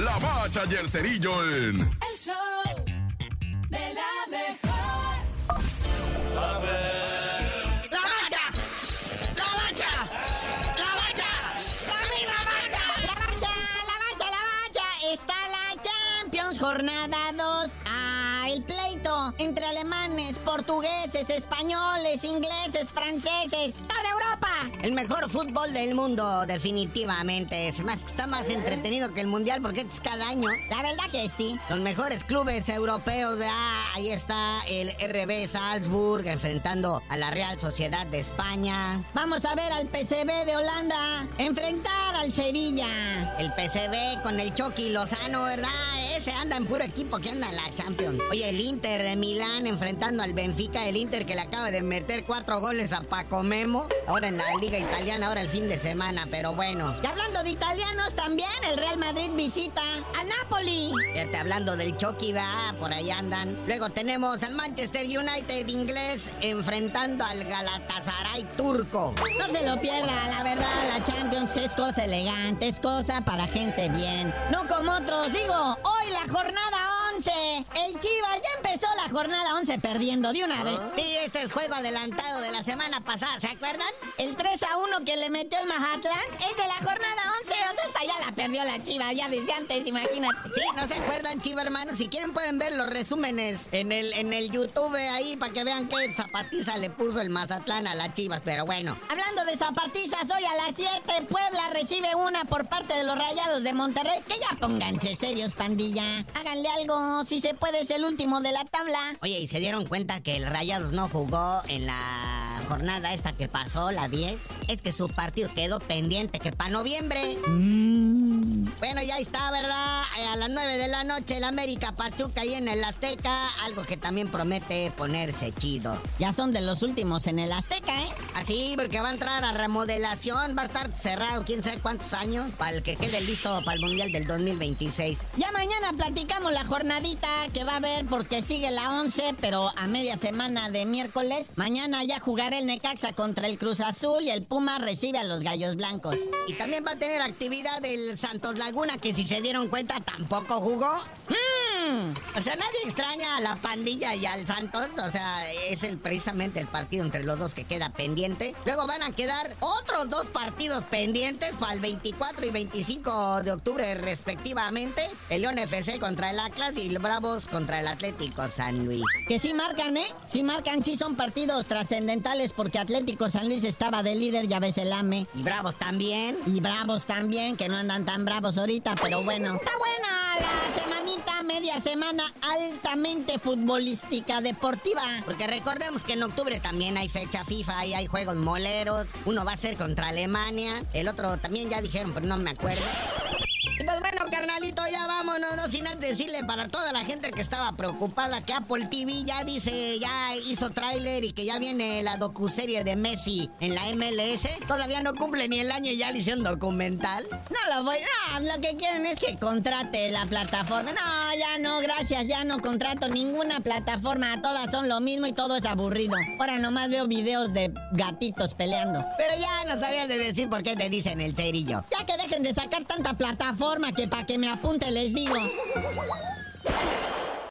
La Bacha y el Cerillo en... El show de la mejor. La bacha, la bacha, la bacha, la la bacha. La bacha, la bacha, la bacha. Está la Champions, jornada 2. Ah, el pleito entre alemanes, portugueses, españoles, ingleses, franceses, toda Europa. El mejor fútbol del mundo, definitivamente. Es más, está más entretenido que el mundial porque es cada año. La verdad que sí. Los mejores clubes europeos. Ah, ahí está el RB Salzburg enfrentando a la Real Sociedad de España. Vamos a ver al PCB de Holanda enfrentar al Sevilla. El PCB con el Chucky Lozano, ¿verdad? Ese anda en puro equipo que anda en la Champions. Oye, el Inter de Milán enfrentando al Benfica, el Inter que le acaba de meter cuatro goles a Paco Memo. Ahora en la Liga Italiana, ahora el fin de semana, pero bueno. Y hablando de italianos también, el Real Madrid visita al Napoli. Fíjate, hablando del Chucky, va, por ahí andan. Luego tenemos al Manchester United inglés enfrentando al Galatasaray turco. No se lo pierda, la verdad, la Es cosa elegante, es cosa para gente bien. No como otros, digo, hoy la jornada 11. El Chivas ya empezó la jornada 11 perdiendo de una vez. Sí, este es juego adelantado de la semana pasada, ¿se acuerdan? El 3 a 1 que le metió el Mazatlán es de la jornada perdió la Chivas ya desde antes, imagínate. Sí, no se acuerdan, Chiva hermanos. Si quieren pueden ver los resúmenes en el, en el YouTube ahí para que vean qué zapatiza le puso el Mazatlán a las Chivas, pero bueno. Hablando de zapatizas, hoy a las 7 Puebla recibe una por parte de los Rayados de Monterrey. Que ya pónganse serios, pandilla. Háganle algo, si se puede, es el último de la tabla. Oye, ¿y se dieron cuenta que el Rayados no jugó en la jornada esta que pasó, la 10? Es que su partido quedó pendiente que para noviembre. Bueno, ya está, ¿verdad? Eh, a las 9 de la noche el América Pachuca ahí en el Azteca, algo que también promete ponerse chido. Ya son de los últimos en el Azteca, ¿eh? Así, porque va a entrar a remodelación, va a estar cerrado quién sabe cuántos años para el que quede listo para el Mundial del 2026. Ya mañana platicamos la jornadita que va a haber porque sigue la 11, pero a media semana de miércoles, mañana ya jugará el Necaxa contra el Cruz Azul y el Puma recibe a los Gallos Blancos. Y también va a tener actividad el Santos Laguna, que si se dieron cuenta tampoco jugó. Mm. O sea, nadie extraña a la pandilla y al Santos. O sea, es el, precisamente el partido entre los dos que queda pendiente. Luego van a quedar otros dos partidos pendientes para el 24 y 25 de octubre respectivamente. El León FC contra el Atlas y el Bravos contra el Atlético San Luis. Que sí marcan, ¿eh? Sí marcan, sí son partidos trascendentales porque Atlético San Luis estaba de líder, ya ves el AME. Y Bravos también. Y Bravos también, que no andan tan bravos ahorita, pero bueno. Está buena la media semana altamente futbolística deportiva. Porque recordemos que en octubre también hay fecha FIFA y hay juegos moleros. Uno va a ser contra Alemania, el otro también ya dijeron, pero no me acuerdo. Pues bueno, carnalito, ya vámonos, no sin antes decirle para toda la gente que estaba preocupada que Apple TV ya dice, ya hizo tráiler y que ya viene la docuserie de Messi en la MLS. Todavía no cumple ni el año y ya le hicieron documental. No lo voy, no, lo que quieren es que contrate la plataforma. No, ya no, gracias, ya no contrato ninguna plataforma. Todas son lo mismo y todo es aburrido. Ahora nomás veo videos de gatitos peleando. Pero ya no sabías de decir por qué te dicen el cerillo. Ya que dejen de sacar tanta plataforma que para que me apunte les digo.